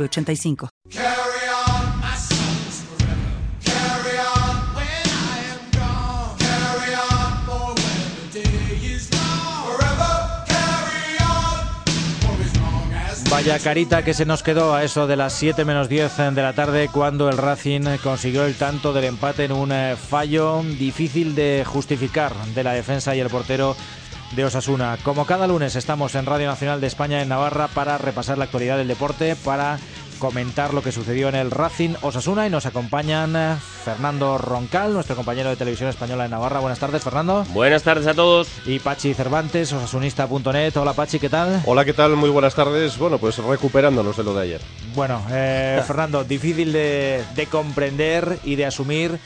85 Vaya carita que se nos quedó a eso de las 7 menos 10 de la tarde cuando el Racing consiguió el tanto del empate en un eh, fallo difícil de justificar de la defensa y el portero de Osasuna. Como cada lunes estamos en Radio Nacional de España en Navarra para repasar la actualidad del deporte, para comentar lo que sucedió en el Racing Osasuna y nos acompañan eh, Fernando Roncal, nuestro compañero de televisión española en Navarra. Buenas tardes, Fernando. Buenas tardes a todos. Y Pachi Cervantes, osasunista.net. Hola, Pachi, ¿qué tal? Hola, ¿qué tal? Muy buenas tardes. Bueno, pues recuperándonos de lo de ayer. Bueno, eh, Fernando, difícil de, de comprender y de asumir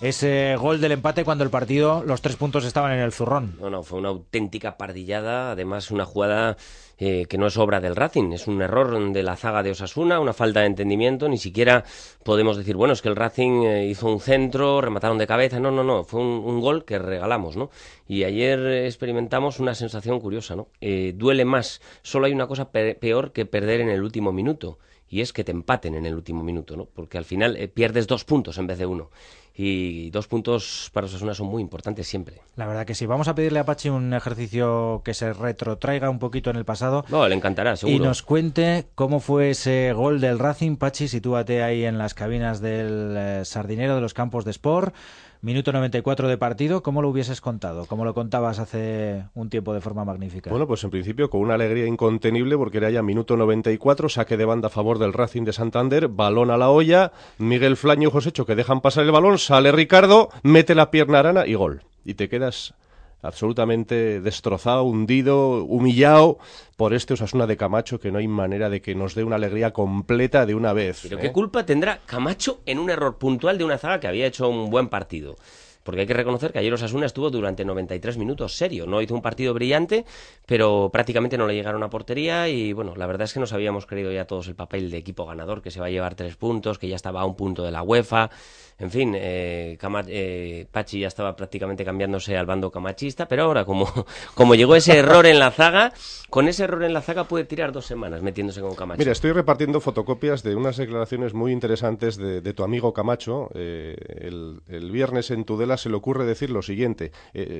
ese gol del empate cuando el partido, los tres puntos estaban en el zurrón. No, no, fue una auténtica pardillada, además una jugada eh, que no es obra del Racing, es un error de la zaga de Osasuna, una falta de entendimiento, ni siquiera podemos decir, bueno, es que el Racing eh, hizo un centro, remataron de cabeza, no, no, no, fue un, gol que regalamos, ¿no? Y ayer experimentamos una sensación curiosa, ¿no? Eh, duele más, solo hay una cosa peor que perder en el último minuto, y es que te empaten en el último minuto, ¿no? Porque al final pierdes dos puntos en vez de uno y dos puntos para Osasuna son muy importantes siempre. La verdad que sí. Vamos a pedirle a Pachi un ejercicio que se retrotraiga un poquito en el pasado. No, le encantará, seguro. Y nos cuente cómo fue ese gol del Racing. Pachi, sitúate ahí en las cabinas del eh, Sardinero de los campos de Sport. Minuto 94 de partido, ¿cómo lo hubieses contado? ¿Cómo lo contabas hace un tiempo de forma magnífica? Bueno, pues en principio con una alegría incontenible porque era ya minuto 94, saque de banda a favor del Racing de Santander, balón a la olla, Miguel Flaño y Josécho que dejan pasar el balón, sale Ricardo, mete la pierna arana y gol. Y te quedas absolutamente destrozado, hundido, humillado por este Osasuna de Camacho que no hay manera de que nos dé una alegría completa de una vez. Pero ¿qué ¿eh? culpa tendrá Camacho en un error puntual de una zaga que había hecho un buen partido? Porque hay que reconocer que ayer Osasuna estuvo durante 93 minutos serio, no hizo un partido brillante, pero prácticamente no le llegaron a portería y bueno, la verdad es que nos habíamos creído ya todos el papel de equipo ganador, que se va a llevar tres puntos, que ya estaba a un punto de la UEFA, en fin, eh, eh, Pachi ya estaba prácticamente cambiándose al bando camachista, pero ahora como, como llegó ese error en la zaga, con ese error en la zaga puede tirar dos semanas metiéndose con Camacho. Mira, estoy repartiendo fotocopias de unas declaraciones muy interesantes de, tu amigo Camacho. Eh, el, viernes en Tudela se le ocurre decir lo siguiente.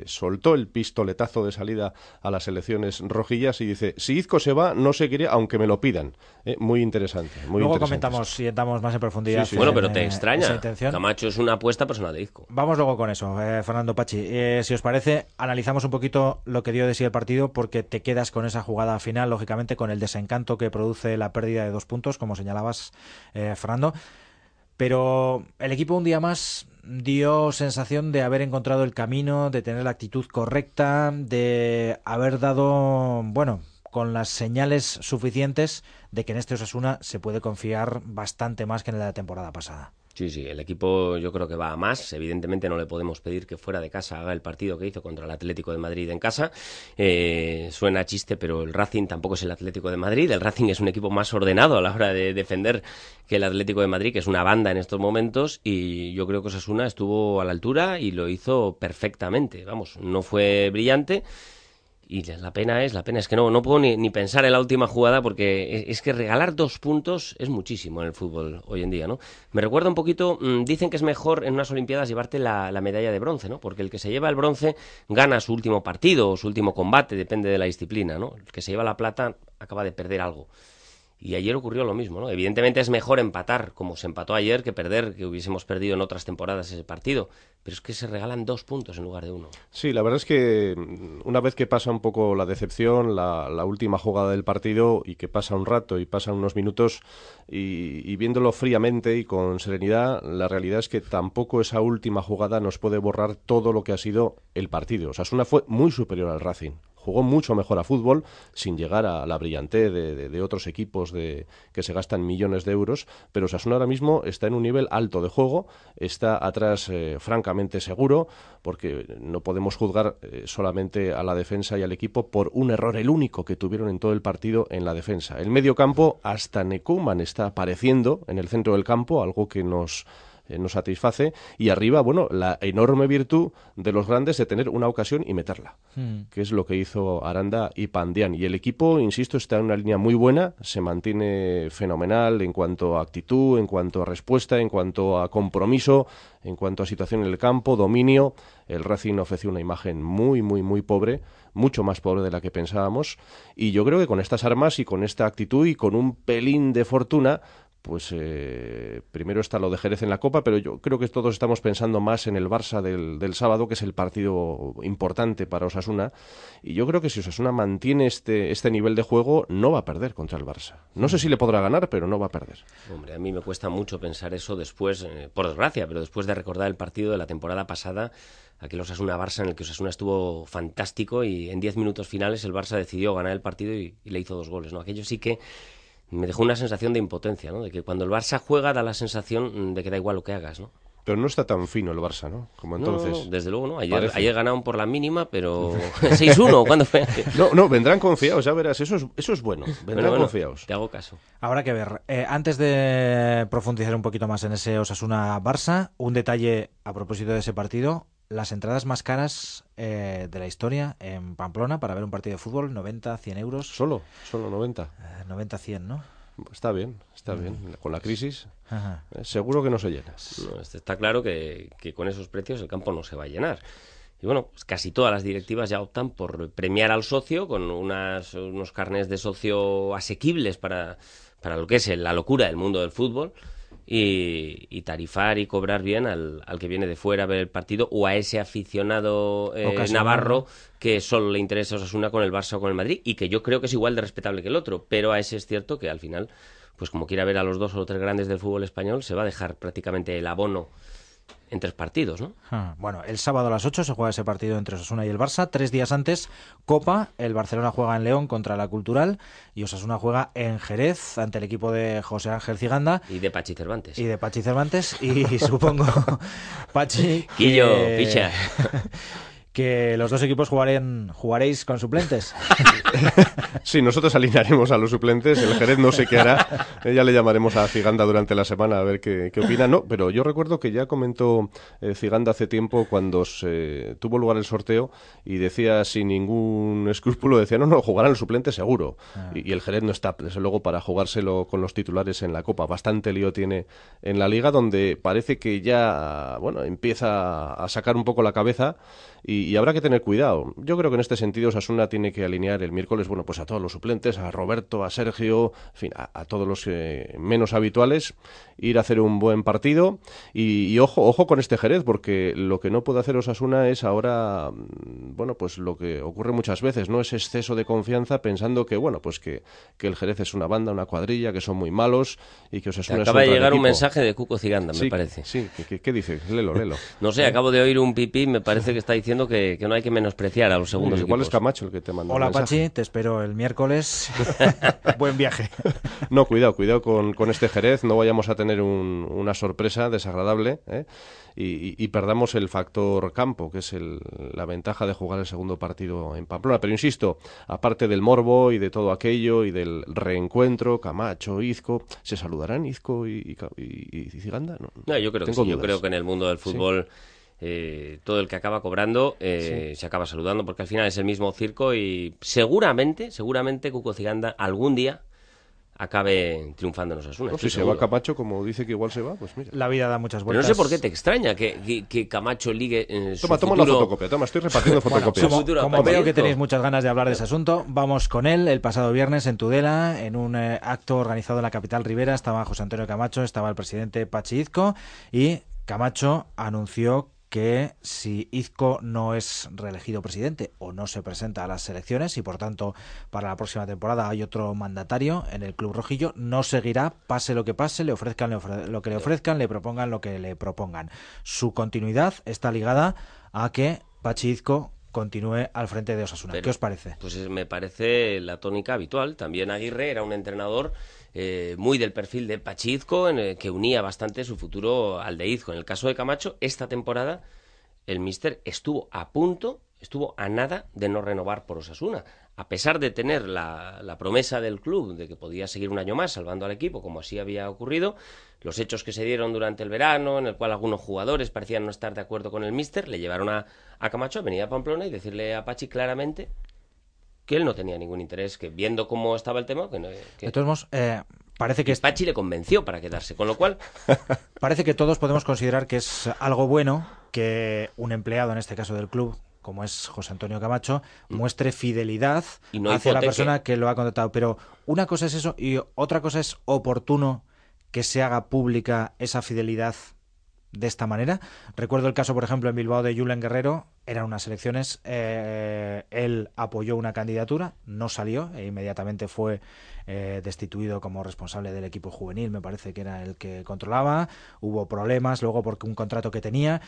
soltó el pistoletazo de salida a las elecciones rojillas y dice, si Izco se va, no seguiré aunque me lo pidan. muy interesante. Muy Luego comentamos y entramos más en profundidad. bueno, pero te extraña. Macho es una apuesta personal de disco. Vamos luego con eso, eh, Fernando Pachi. Eh, si os parece, analizamos un poquito lo que dio de sí el partido, porque te quedas con esa jugada final, lógicamente, con el desencanto que produce la pérdida de dos puntos, como señalabas, eh, Fernando. Pero el equipo un día más dio sensación de haber encontrado el camino, de tener la actitud correcta, de haber dado, bueno, con las señales suficientes de que en este Osasuna se puede confiar bastante más que en la temporada pasada. Sí, sí, el equipo yo creo que va a más. Evidentemente no le podemos pedir que fuera de casa haga el partido que hizo contra el Atlético de Madrid en casa. Eh, suena chiste, pero el Racing tampoco es el Atlético de Madrid. El Racing es un equipo más ordenado a la hora de defender que el Atlético de Madrid, que es una banda en estos momentos. Y yo creo que Osasuna estuvo a la altura y lo hizo perfectamente. Vamos, no fue brillante y la pena es, la pena es que no, no puedo ni, pensar en la última jugada porque es, que regalar dos puntos es muchísimo en el fútbol hoy en día, ¿no? Me recuerda un poquito, mm, dicen que es mejor en unas Olimpiadas llevarte la, la, medalla de bronce, ¿no? Porque el que se lleva el bronce gana su último partido o su último combate, depende de la disciplina, ¿no? El que se lleva la plata acaba de perder algo. Y ayer ocurrió lo mismo, ¿no? Evidentemente es mejor empatar, como se empató ayer, que perder, que hubiésemos perdido en otras temporadas ese partido. Pero es que se regalan dos puntos en lugar de uno. Sí, la verdad es que mm, una vez que pasa un poco la decepción, la, última jugada del partido, y que pasa un rato y pasan unos minutos, y, viéndolo fríamente y con serenidad, la realidad es que tampoco esa última jugada nos puede borrar todo lo que ha sido el partido. O sea, Osasuna fue muy superior al Racing jugó mucho mejor a fútbol, sin llegar a la brillantez de, otros equipos de, que se gastan millones de euros, pero Osasuna ahora mismo está en un nivel alto de juego, está atrás eh, francamente seguro, porque no podemos juzgar eh, solamente a la defensa y al equipo por un error, el único que tuvieron en todo el partido en la defensa. El medio campo, hasta Nekuman está apareciendo en el centro del campo, algo que nos eh, nos satisface. Y arriba, bueno, la enorme virtud de los grandes de tener una ocasión y meterla, hmm. que es lo que hizo Aranda y Pandian. Y el equipo, insisto, está en una línea muy buena, se mantiene fenomenal en cuanto a actitud, en cuanto a respuesta, en cuanto a compromiso, en cuanto a situación en el campo, dominio. El Racing ofreció una imagen muy, muy, muy pobre, mucho más pobre de la que pensábamos. Y yo creo que con estas armas y con esta actitud y con un pelín de fortuna, pues eh, primero está lo de Jerez en la Copa, pero yo creo que todos estamos pensando más en el Barça del, sábado, que es el partido importante para Osasuna. Y yo creo que si Osasuna mantiene este, este nivel de juego, no va a perder contra el Barça. No sé si le podrá ganar, pero no va a perder. Hombre, a mí me cuesta mucho pensar eso después, eh, por desgracia, pero después de recordar el partido de la temporada pasada, aquel Osasuna-Barça en el que Osasuna estuvo fantástico y en 10 minutos finales el Barça decidió ganar el partido y, y le hizo dos goles. ¿no? Aquello sí que me dejó una sensación de impotencia, ¿no? De que cuando el Barça juega da la sensación de que da igual lo que hagas, ¿no? Pero no está tan fino el Barça, ¿no? Como entonces. No, desde luego, ¿no? Ayer, ayer, ganaron por la mínima, pero 6-1, ¿cuándo fue? No, no, vendrán confiados, ya verás, eso es, eso es bueno, vendrán confiados. Te hago caso. Habrá que ver. Eh, antes de profundizar un poquito más en ese Osasuna-Barça, un detalle a propósito de ese partido las entradas más caras eh, de la historia en Pamplona para ver un partido de fútbol, 90, 100 euros. ¿Solo? ¿Solo 90? 90, 100, ¿no? Está bien, está bien. Con la crisis, eh, seguro que no se llena. Este, está claro que, con esos precios el campo no se va a llenar. Y bueno, pues casi todas las directivas ya optan por premiar al socio con unas, unos carnes de socio asequibles para, para lo que es la locura del mundo del fútbol y, tarifar y cobrar bien al, al, que viene de fuera a ver el partido o a ese aficionado eh, navarro que solo le interesa Osasuna con el Barça o con el Madrid y que yo creo que es igual de respetable que el otro, pero a ese es cierto que al final, pues como quiera ver a los dos o tres grandes del fútbol español, se va a dejar prácticamente el abono en tres partidos, ¿no? Ah, bueno, el sábado a las 8 se juega ese partido entre Osasuna y el Barça. Tres días antes, Copa. El Barcelona juega en León contra la Cultural y Osasuna juega en Jerez ante el equipo de José Ángel Ciganda. Y de Pachi Cervantes. Y de Pachi Cervantes. Y supongo, Pachi... Quillo, picha. que los dos equipos jugarán, jugaréis con suplentes. sí, nosotros alinearemos a los suplentes. El Jerez no sé qué hará. Ya le llamaremos a Ciganda durante la semana a ver qué, opina. No, pero yo recuerdo que ya comentó eh, Ciganda hace tiempo cuando se tuvo lugar el sorteo y decía sin ningún escrúpulo, decía, no, no, jugarán los suplentes seguro. Ah. Y, el Jerez no está, desde luego, para jugárselo con los titulares en la Copa. Bastante lío tiene en la Liga, donde parece que ya, bueno, empieza a sacar un poco la cabeza y, habrá que tener cuidado. Yo creo que en este sentido Sasuna tiene que alinear el miércoles, bueno, pues a todos los suplentes, a Roberto, a Sergio, en fin, a, todos los eh, menos habituales, ir a hacer un buen partido y, ojo, ojo con este Jerez, porque lo que no puede hacer Osasuna es ahora, mm, bueno, pues lo que ocurre muchas veces, ¿no? Ese exceso de confianza pensando que, bueno, pues que, que el Jerez es una banda, una cuadrilla, que son muy malos y que Osasuna acaba de llegar un mensaje de Cuco Ciganda, me parece. Sí, ¿qué, qué dice? Lelo, lelo. no sé, acabo de oír un pipí, me parece que está diciendo que, no hay que menospreciar a los segundos Igual es Camacho el que te manda Hola, Pachi, te espero el miércoles. Buen viaje. No, cuidado, cuidado con, este Jerez. No vayamos a tener una sorpresa desagradable ¿eh? y, perdamos el factor campo, que es la ventaja de jugar el segundo partido en Pamplona. Pero insisto, aparte del morbo y de todo aquello y del reencuentro, Camacho, Izco, ¿se saludarán Izco y, y, Ciganda? No, yo creo que Yo creo que en el mundo del fútbol... Eh, todo el que acaba cobrando eh, se acaba saludando porque al final es el mismo circo y seguramente, seguramente Cuco Ciganda algún día acabe triunfando en Osasuna. No, si se va Camacho, como dice que igual se va, pues mira. La vida da muchas vueltas. Pero no sé por qué te extraña que, que, Camacho ligue en Toma, toma la fotocopia, toma, estoy repartiendo fotocopias. como, veo que tenéis muchas ganas de hablar de ese asunto, vamos con él. El pasado viernes en Tudela, en un eh, acto organizado en la capital Rivera, estaba José Antonio Camacho, estaba el presidente Pachi Izco y Camacho anunció que si Izco no es reelegido presidente o no se presenta a las elecciones y por tanto para la próxima temporada hay otro mandatario en el Club Rojillo, no seguirá, pase lo que pase, le ofrezcan lo que le ofrezcan, le propongan lo que le propongan. Su continuidad está ligada a que Pachi Izco continúe al frente de Osasuna. ¿Qué os parece? Pues me parece la tónica habitual. También Aguirre era un entrenador eh, muy del perfil de Pachizco, en el que unía bastante su futuro al de Izco. En el caso de Camacho, esta temporada el míster estuvo a punto, estuvo a nada de no renovar por Osasuna. A pesar de tener la, la, promesa del club de que podía seguir un año más salvando al equipo, como así había ocurrido, los hechos que se dieron durante el verano, en el cual algunos jugadores parecían no estar de acuerdo con el míster, le llevaron a, a Camacho a venir a Pamplona y decirle a Pachi claramente que él no tenía ningún interés, que viendo cómo estaba el tema, que, no, que... De todos modos, eh, parece que... Pachi le convenció para quedarse, con lo cual... parece que todos podemos considerar que es algo bueno que un empleado, en este caso del club, como es José Antonio Camacho, muestre fidelidad hacia la persona que lo ha contratado. Pero una cosa es eso y otra cosa es oportuno que se haga pública esa fidelidad de esta manera. Recuerdo el caso, por ejemplo, en Bilbao de Julen Guerrero, eran unas elecciones, eh, él apoyó una candidatura, no salió e inmediatamente fue eh, destituido como responsable del equipo juvenil, me parece que era el que controlaba, hubo problemas luego porque un contrato que tenía.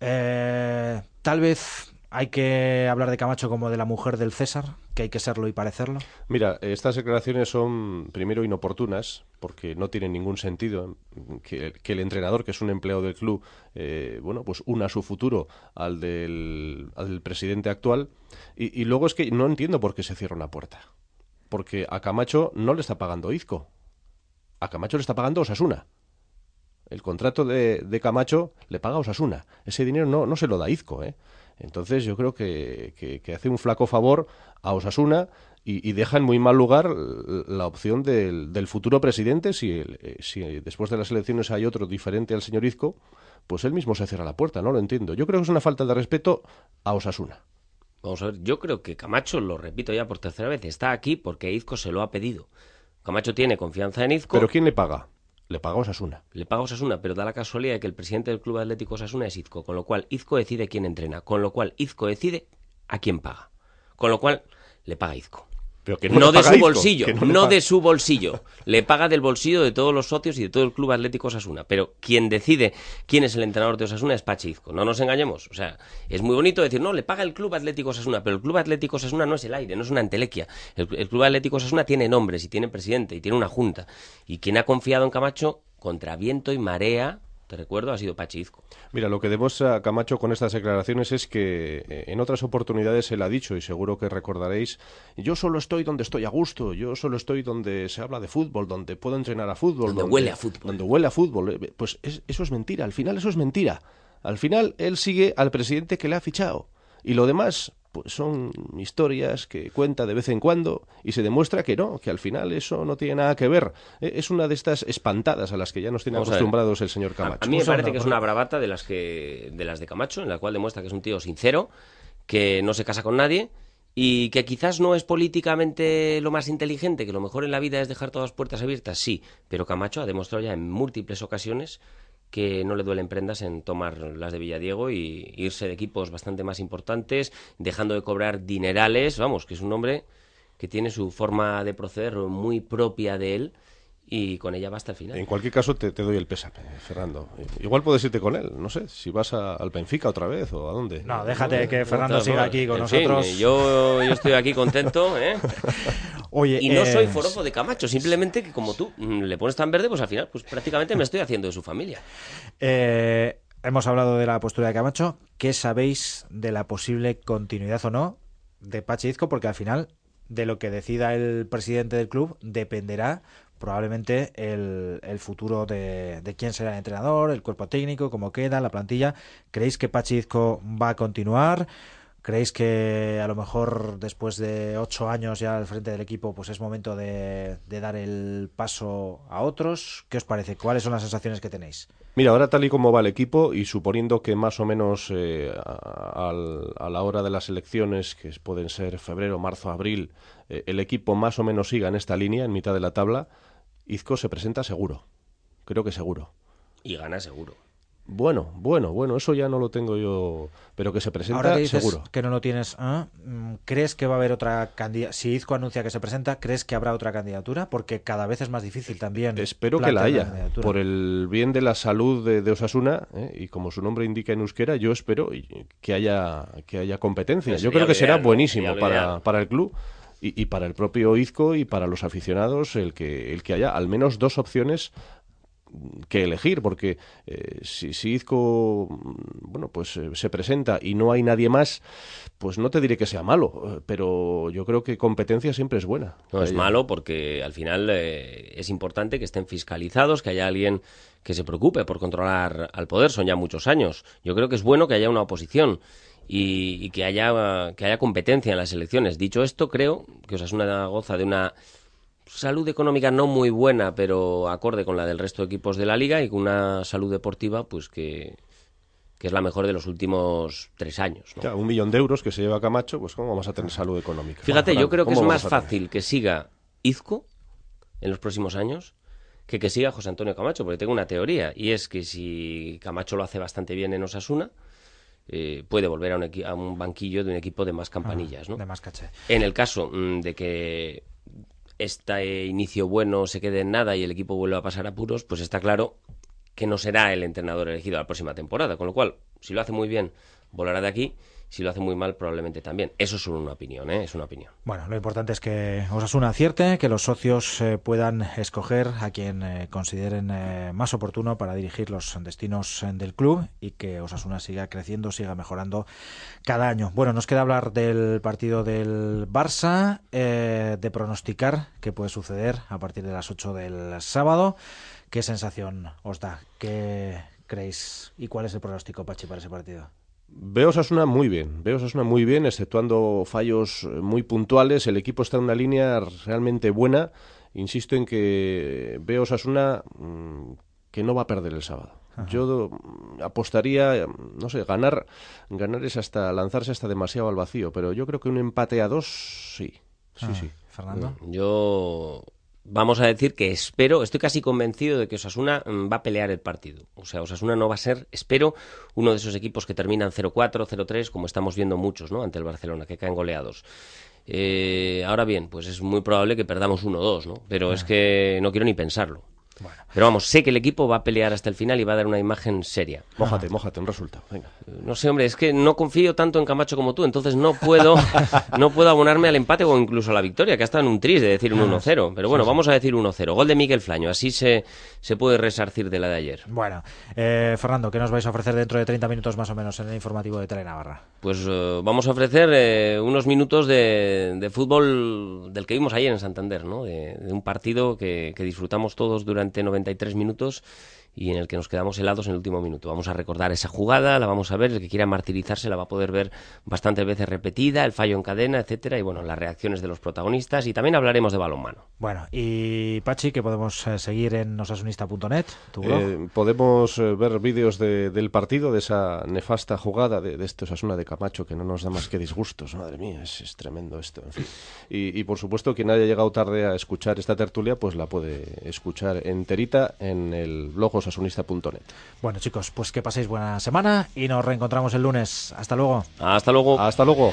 Eh, tal vez hay que hablar de Camacho como de la mujer del César, que hay que serlo y parecerlo. Mira, estas declaraciones son primero inoportunas, porque no tienen ningún sentido que, el entrenador, que es un empleado del club, eh, bueno, pues una su futuro al del, presidente actual. Y, luego es que no entiendo por qué se cierra una puerta. Porque a Camacho no le está pagando Izco. A Camacho le está pagando Osasuna. El contrato de, Camacho le paga Osasuna. Ese dinero no, no se lo da Izco, ¿eh? Entonces yo creo que, hace un flaco favor a Osasuna y, deja en muy mal lugar la opción del, futuro presidente. Si, eh, si después de las elecciones hay otro diferente al señor Izco, pues él mismo se cierra la puerta, no lo entiendo. Yo creo que es una falta de respeto a Osasuna. Vamos a ver, yo creo que Camacho, lo repito ya por tercera vez, está aquí porque Izco se lo ha pedido. Camacho tiene confianza en Izco. ¿Pero quién le paga? Le paga Osasuna. Le paga Osasuna, pero da la casualidad de que el presidente del Club Atlético Osasuna es Izco, con lo cual Izco decide quién entrena, con lo cual Izco decide a quién paga. Con lo cual le paga Izco no, de su bolsillo, no, de su bolsillo. Le paga del bolsillo de todos los socios y de todo el Club Atlético Osasuna. Pero quien decide quién es el entrenador de Osasuna es Pachizco. No nos engañemos. O sea, es muy bonito decir, no, le paga el Club Atlético Osasuna, pero el Club Atlético Osasuna no es el aire, no es una entelequia. El, el Club Atlético Osasuna tiene nombres y tiene presidente y tiene una junta. Y quien ha confiado en Camacho, contra viento y marea, te recuerdo, ha sido Pachizco. Mira, lo que demuestra Camacho con estas declaraciones es que eh, en otras oportunidades él ha dicho, y seguro que recordaréis, yo solo estoy donde estoy a gusto, yo solo estoy donde se habla de fútbol, donde puedo entrenar a fútbol. Donde, huele a fútbol. Donde huele a fútbol. Eh, pues eso es mentira, al final eso es mentira. Al final él sigue al presidente que le ha fichado. Y lo demás, pues son historias que cuenta de vez en cuando y se demuestra que no, que al final eso no tiene nada que ver. E, es una de estas espantadas a las que ya nos tiene acostumbrados el señor Camacho. A, mí me parece que es una bravata de las que de las de Camacho, en la cual demuestra que es un tío sincero, que no se casa con nadie y que quizás no es políticamente lo más inteligente, que lo mejor en la vida es dejar todas las puertas abiertas, sí, pero Camacho ha demostrado ya en múltiples ocasiones que no le duelen prendas en tomar las de Villadiego y irse de equipos bastante más importantes, dejando de cobrar dinerales, vamos, que es un hombre que tiene su forma de proceder muy propia de él y con ella va hasta el final. En cualquier caso, te, doy el pésame, Fernando. Igual puedes irte con él, no sé, si vas al Benfica otra vez o a dónde. No, déjate que Fernando siga aquí con nosotros. yo, yo estoy aquí contento, ¿eh? Oye, y no soy eh, forofo de Camacho, simplemente que como tú mm, le pones tan verde, pues al final, pues prácticamente me estoy haciendo de su familia. Eh, hemos hablado de la postura de Camacho. ¿Qué sabéis de la posible continuidad o no de Pachizco? Porque al final, de lo que decida el presidente del club, dependerá probablemente el, el futuro de, quién será el entrenador, el cuerpo técnico, cómo queda, la plantilla. ¿Creéis que Pachizco va a continuar? ¿Creéis que a lo mejor después de ocho años ya al frente del equipo, pues es momento de, dar el paso a otros? ¿Qué os parece? ¿Cuáles son las sensaciones que tenéis? Mira, ahora tal y como va el equipo y suponiendo que más o menos eh, a, a, la hora de las elecciones, que pueden ser febrero, marzo, abril, eh, el equipo más o menos siga en esta línea, en mitad de la tabla, Izco se presenta seguro. Creo que seguro. Y gana seguro. Bueno, bueno, bueno, eso ya no lo tengo yo, pero que se presenta Ahora que dices seguro. que no lo tienes, ¿ah? Mm, ¿crees que va a haber otra candidatura? Si Izco anuncia que se presenta, ¿crees que habrá otra candidatura? Porque cada vez es más difícil también. Espero que la haya, por el bien de la salud de, de Osasuna, ¿eh? y como su nombre indica en euskera, yo espero que haya, que haya competencia. Eso Yo creo que será buenísimo para, para el club y, para el propio Izco y para los aficionados el que, el que haya al menos dos opciones que elegir, porque eh, si, Izco mm, bueno, pues eh, se presenta y no hay nadie más, pues no te diré que sea malo, eh, pero yo creo que competencia siempre es buena. No es malo porque al final eh, es importante que estén fiscalizados, que haya alguien que se preocupe por controlar al poder. Son ya muchos años. Yo creo que es bueno que haya una oposición y, y que haya que haya competencia en las elecciones. Dicho esto, creo que Osasuna goza de una salud económica no muy buena, pero acorde con la del resto de equipos de la liga y con una salud deportiva, pues que que es la mejor de los últimos tres años. ¿no? Ya, un millón de euros que se lleva Camacho, pues ¿cómo vamos a tener salud económica? Fíjate, yo creo que es ¿cómo más fácil que siga Izco en los próximos años que que siga José Antonio Camacho, porque tengo una teoría, y es que si Camacho lo hace bastante bien en Osasuna, eh, puede volver a un, a un banquillo de un equipo de más campanillas, ¿no? De más caché. En el caso mm, de que este inicio bueno se quede en nada y el equipo vuelva a pasar apuros, pues está claro que no será el entrenador elegido la próxima temporada. Con lo cual, si lo hace muy bien, volará de aquí. Si lo hace muy mal, probablemente también. Eso es una opinión, ¿eh? Es una opinión. Bueno, lo importante es que Osasuna acierte, que los socios eh, puedan escoger a quien eh, consideren eh, más oportuno para dirigir los destinos eh, del club y que Osasuna siga creciendo, siga mejorando cada año. Bueno, nos queda hablar del partido del Barça, de pronosticar qué puede suceder a partir de las 8 del sábado. ¿Qué sensación os da? ¿Qué creéis? ¿Y cuál es el pronóstico, Pachi, para ese partido? Veo Osasuna muy bien, veo Osasuna muy bien, exceptuando fallos eh, muy puntuales. El equipo está en una línea realmente buena. Insisto en que veo Osasuna mm, que no va a perder el sábado. Yo mm, apostaría, mm, no sé, ganar, ganar es hasta lanzarse hasta demasiado al vacío, pero yo creo que un empate a dos, sí, sí, Ah, sí. Fernando. Yo vamos a decir que espero, estoy casi convencido de que Osasuna mm, va a pelear el partido. O sea, Osasuna no va a ser, espero, uno de esos equipos que terminan 0-4, 0-3, como estamos viendo muchos, ¿no? Ante el Barcelona, que caen goleados. Eh, ahora bien, pues es muy probable que perdamos 1-2, ¿no? Pero es que no quiero ni pensarlo. Bueno. Pero vamos, sé que el equipo va a pelear hasta el final y va a dar una imagen seria. Mójate, mójate, un resultado. Venga. No sé, hombre, es que no confío tanto en Camacho como tú, entonces no puedo no puedo abonarme al empate o incluso a la victoria, que ha estado en un tris de decir un 1-0. Pero bueno, vamos a decir 1-0. Gol de Miguel Flaño, así se, se puede resarcir de la de ayer. Bueno, eh, Fernando, ¿qué nos vais a ofrecer dentro de 30 minutos más o menos en el informativo de Telenavarra? Pues eh, vamos a ofrecer eh, unos minutos de, de fútbol del que vimos ayer en Santander, ¿no? De, de un partido que, que disfrutamos todos durante 93 minutos y en el que nos quedamos helados en el último minuto. Vamos a recordar esa jugada, la vamos a ver, el que quiera martirizarse la va a poder ver bastantes veces repetida, el fallo en cadena, etcétera, y bueno, las reacciones de los protagonistas y también hablaremos de balonmano. Bueno, y Pachi, que podemos eh, seguir en osasunista.net, tu blog. Eh, podemos eh, ver vídeos de- del partido, de esa nefasta jugada de, de este Osasuna de Camacho, que no nos da más que disgustos. Madre mía, es, es tremendo esto. En fin. Y, y, por supuesto, quien haya llegado tarde a escuchar esta tertulia, pues la puede escuchar enterita en el blog osasunista.net. Bueno, chicos, pues que paséis buena semana y nos reencontramos el lunes. Hasta luego. Hasta luego. Hasta luego.